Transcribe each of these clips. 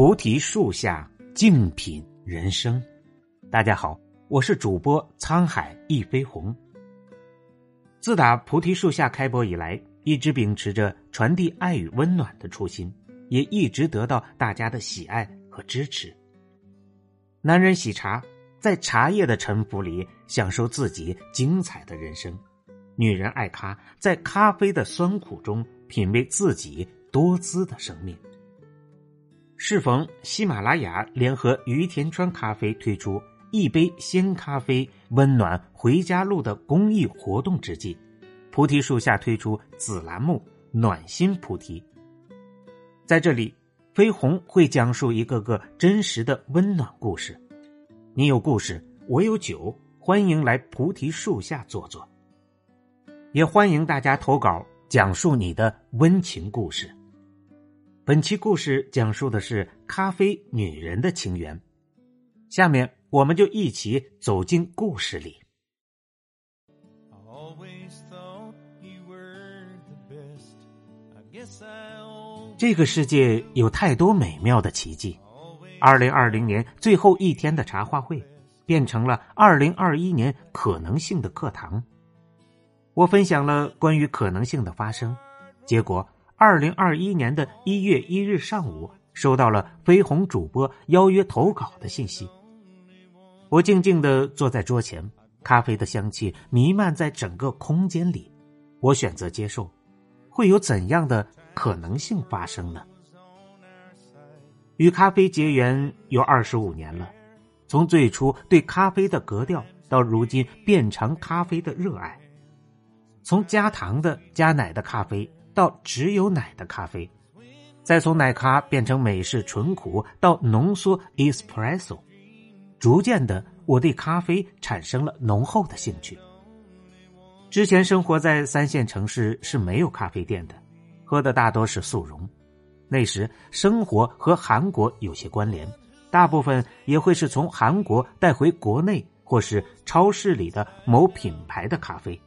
菩提树下静品人生，大家好，我是主播沧海一飞鸿。自打菩提树下开播以来，一直秉持着传递爱与温暖的初心，也一直得到大家的喜爱和支持。男人喜茶，在茶叶的沉浮里享受自己精彩的人生；女人爱咖，在咖啡的酸苦中品味自己多姿的生命。适逢喜马拉雅联合于田川咖啡推出“一杯鲜咖啡，温暖回家路”的公益活动之际，菩提树下推出子栏目“暖心菩提”。在这里，飞鸿会讲述一个个真实的温暖故事。你有故事，我有酒，欢迎来菩提树下坐坐。也欢迎大家投稿，讲述你的温情故事。本期故事讲述的是咖啡女人的情缘，下面我们就一起走进故事里。这个世界有太多美妙的奇迹。二零二零年最后一天的茶话会，变成了二零二一年可能性的课堂。我分享了关于可能性的发生，结果。二零二一年的一月一日上午，收到了飞鸿主播邀约投稿的信息。我静静的坐在桌前，咖啡的香气弥漫在整个空间里。我选择接受，会有怎样的可能性发生呢？与咖啡结缘有二十五年了，从最初对咖啡的格调，到如今变成咖啡的热爱，从加糖的、加奶的咖啡。到只有奶的咖啡，再从奶咖变成美式纯苦，到浓缩 espresso，逐渐的，我对咖啡产生了浓厚的兴趣。之前生活在三线城市是没有咖啡店的，喝的大多是速溶。那时生活和韩国有些关联，大部分也会是从韩国带回国内，或是超市里的某品牌的咖啡。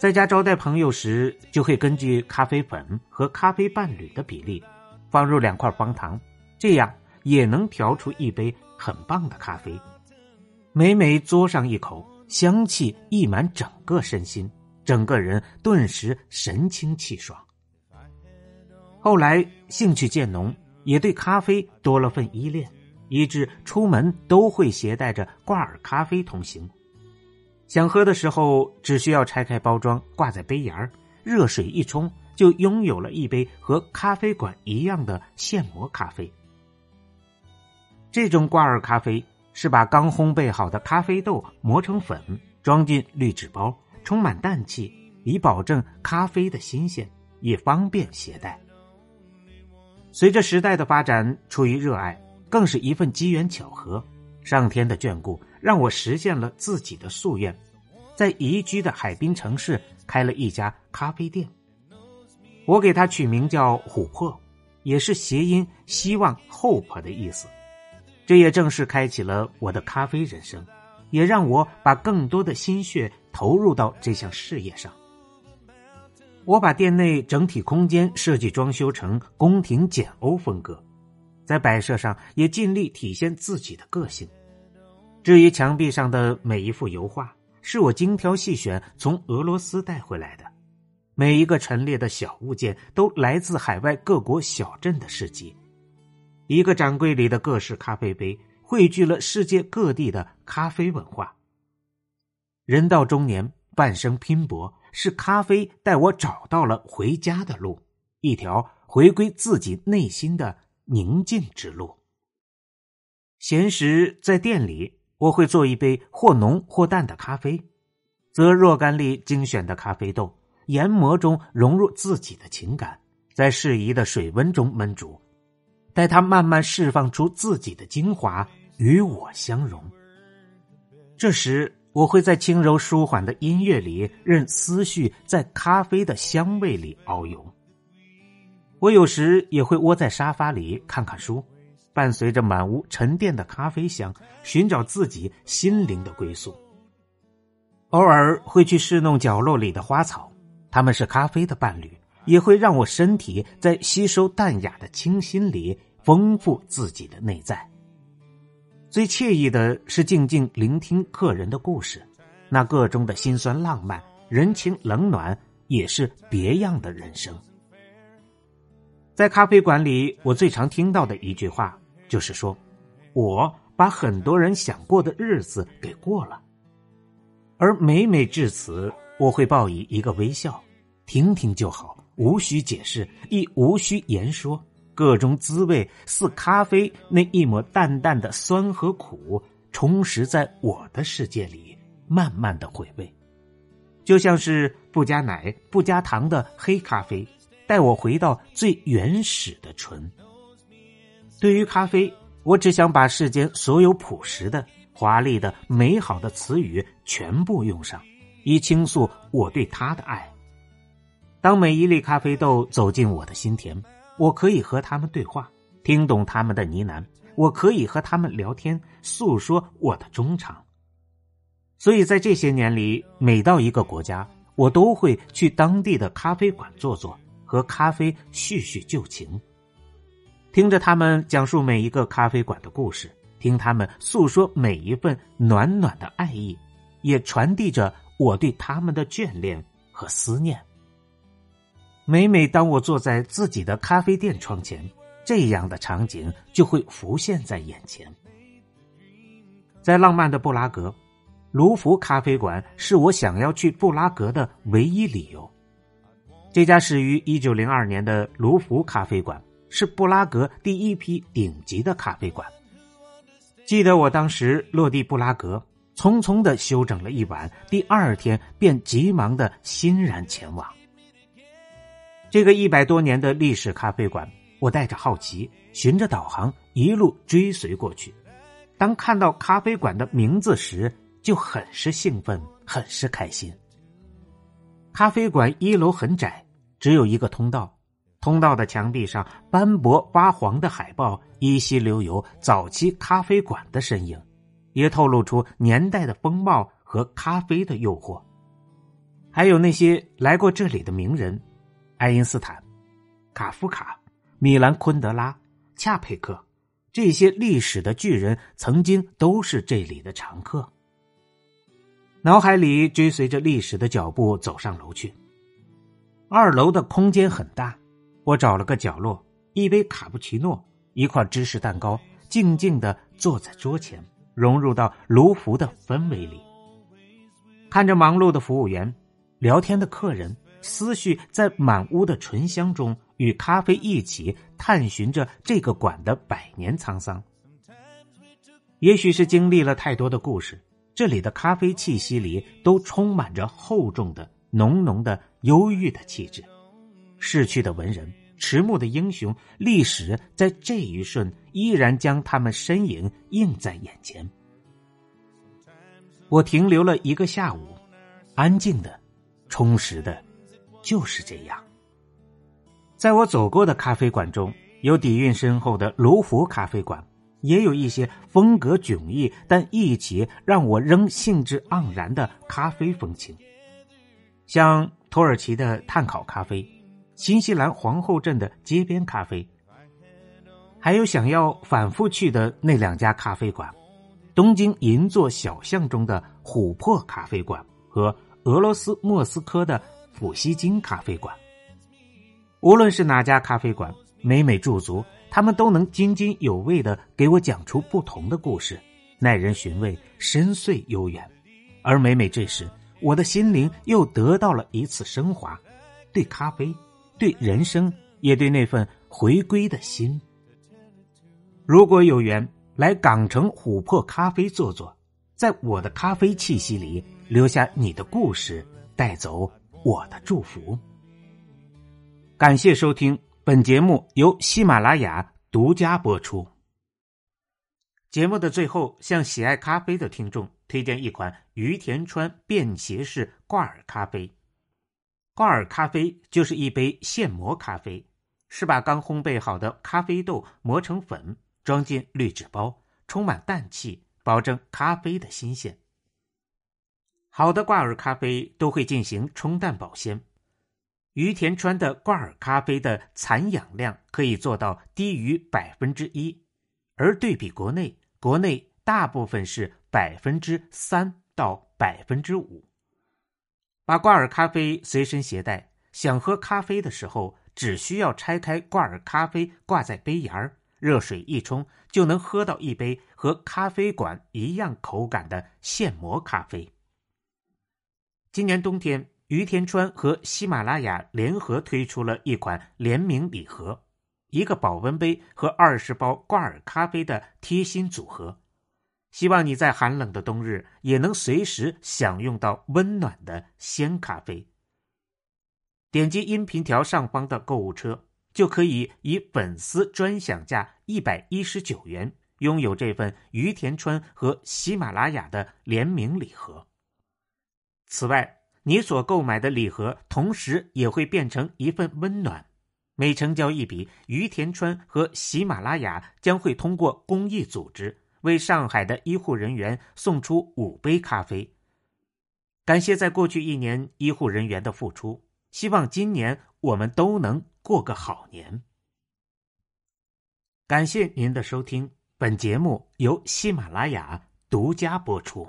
在家招待朋友时，就会根据咖啡粉和咖啡伴侣的比例，放入两块方糖，这样也能调出一杯很棒的咖啡。每每嘬上一口，香气溢满整个身心，整个人顿时神清气爽。后来兴趣渐浓，也对咖啡多了份依恋，以致出门都会携带着挂耳咖啡同行。想喝的时候，只需要拆开包装，挂在杯沿儿，热水一冲，就拥有了一杯和咖啡馆一样的现磨咖啡。这种挂耳咖啡是把刚烘焙好的咖啡豆磨成粉，装进滤纸包，充满氮气，以保证咖啡的新鲜，也方便携带。随着时代的发展，出于热爱，更是一份机缘巧合。上天的眷顾，让我实现了自己的夙愿，在宜居的海滨城市开了一家咖啡店。我给它取名叫“琥珀”，也是谐音“希望 ”（hope） 的意思。这也正式开启了我的咖啡人生，也让我把更多的心血投入到这项事业上。我把店内整体空间设计装修成宫廷简欧风格。在摆设上也尽力体现自己的个性。至于墙壁上的每一幅油画，是我精挑细选从俄罗斯带回来的。每一个陈列的小物件都来自海外各国小镇的市集。一个展柜里的各式咖啡杯，汇聚了世界各地的咖啡文化。人到中年，半生拼搏，是咖啡带我找到了回家的路，一条回归自己内心的。宁静之路。闲时在店里，我会做一杯或浓或淡的咖啡，择若干粒精选的咖啡豆，研磨中融入自己的情感，在适宜的水温中焖煮，待它慢慢释放出自己的精华，与我相融。这时，我会在轻柔舒缓的音乐里，任思绪在咖啡的香味里遨游。我有时也会窝在沙发里看看书，伴随着满屋沉淀的咖啡香，寻找自己心灵的归宿。偶尔会去侍弄角落里的花草，它们是咖啡的伴侣，也会让我身体在吸收淡雅的清新里丰富自己的内在。最惬意的是静静聆听客人的故事，那个中的辛酸浪漫、人情冷暖，也是别样的人生。在咖啡馆里，我最常听到的一句话就是说：“我把很多人想过的日子给过了。”而每每至此，我会报以一个微笑，听听就好，无需解释，亦无需言说。各种滋味似咖啡那一抹淡淡的酸和苦，充实在我的世界里，慢慢的回味，就像是不加奶、不加糖的黑咖啡。带我回到最原始的纯。对于咖啡，我只想把世间所有朴实的、华丽的、美好的词语全部用上，以倾诉我对它的爱。当每一粒咖啡豆走进我的心田，我可以和他们对话，听懂他们的呢喃；我可以和他们聊天，诉说我的衷肠。所以在这些年里，每到一个国家，我都会去当地的咖啡馆坐坐。和咖啡叙叙旧情，听着他们讲述每一个咖啡馆的故事，听他们诉说每一份暖暖的爱意，也传递着我对他们的眷恋和思念。每每当我坐在自己的咖啡店窗前，这样的场景就会浮现在眼前。在浪漫的布拉格，卢浮咖啡馆是我想要去布拉格的唯一理由。这家始于一九零二年的卢浮咖啡馆是布拉格第一批顶级的咖啡馆。记得我当时落地布拉格，匆匆的休整了一晚，第二天便急忙的欣然前往。这个一百多年的历史咖啡馆，我带着好奇，循着导航一路追随过去。当看到咖啡馆的名字时，就很是兴奋，很是开心。咖啡馆一楼很窄，只有一个通道。通道的墙壁上斑驳发黄的海报，依稀留有早期咖啡馆的身影，也透露出年代的风貌和咖啡的诱惑。还有那些来过这里的名人：爱因斯坦、卡夫卡、米兰昆德拉、恰佩克，这些历史的巨人曾经都是这里的常客。脑海里追随着历史的脚步走上楼去。二楼的空间很大，我找了个角落，一杯卡布奇诺，一块芝士蛋糕，静静的坐在桌前，融入到卢浮的氛围里。看着忙碌的服务员，聊天的客人，思绪在满屋的醇香中，与咖啡一起探寻着这个馆的百年沧桑。也许是经历了太多的故事。这里的咖啡气息里都充满着厚重的、浓浓的、忧郁的气质。逝去的文人、迟暮的英雄，历史在这一瞬依然将他们身影映在眼前。我停留了一个下午，安静的、充实的，就是这样。在我走过的咖啡馆中，有底蕴深厚的卢浮咖啡馆。也有一些风格迥异，但一起让我仍兴致盎然的咖啡风情，像土耳其的炭烤咖啡，新西兰皇后镇的街边咖啡，还有想要反复去的那两家咖啡馆：东京银座小巷中的琥珀咖啡馆和俄罗斯莫斯科的普希金咖啡馆。无论是哪家咖啡馆，每每驻足。他们都能津津有味的给我讲出不同的故事，耐人寻味，深邃悠远。而每每这时，我的心灵又得到了一次升华，对咖啡，对人生，也对那份回归的心。如果有缘来港城琥珀咖啡坐坐，在我的咖啡气息里留下你的故事，带走我的祝福。感谢收听。本节目由喜马拉雅独家播出。节目的最后，向喜爱咖啡的听众推荐一款于田川便携式挂耳咖啡。挂耳咖啡就是一杯现磨咖啡，是把刚烘焙好的咖啡豆磨成粉，装进滤纸包，充满氮气，保证咖啡的新鲜。好的挂耳咖啡都会进行冲淡保鲜。于田川的挂耳咖啡的残氧量可以做到低于百分之一，而对比国内，国内大部分是百分之三到百分之五。把挂耳咖啡随身携带，想喝咖啡的时候，只需要拆开挂耳咖啡挂在杯沿儿，热水一冲，就能喝到一杯和咖啡馆一样口感的现磨咖啡。今年冬天。于田川和喜马拉雅联合推出了一款联名礼盒，一个保温杯和二十包挂耳咖啡的贴心组合，希望你在寒冷的冬日也能随时享用到温暖的鲜咖啡。点击音频条上方的购物车，就可以以粉丝专享价一百一十九元拥有这份于田川和喜马拉雅的联名礼盒。此外，你所购买的礼盒，同时也会变成一份温暖。每成交一笔，于田川和喜马拉雅将会通过公益组织为上海的医护人员送出五杯咖啡。感谢在过去一年医护人员的付出，希望今年我们都能过个好年。感谢您的收听，本节目由喜马拉雅独家播出。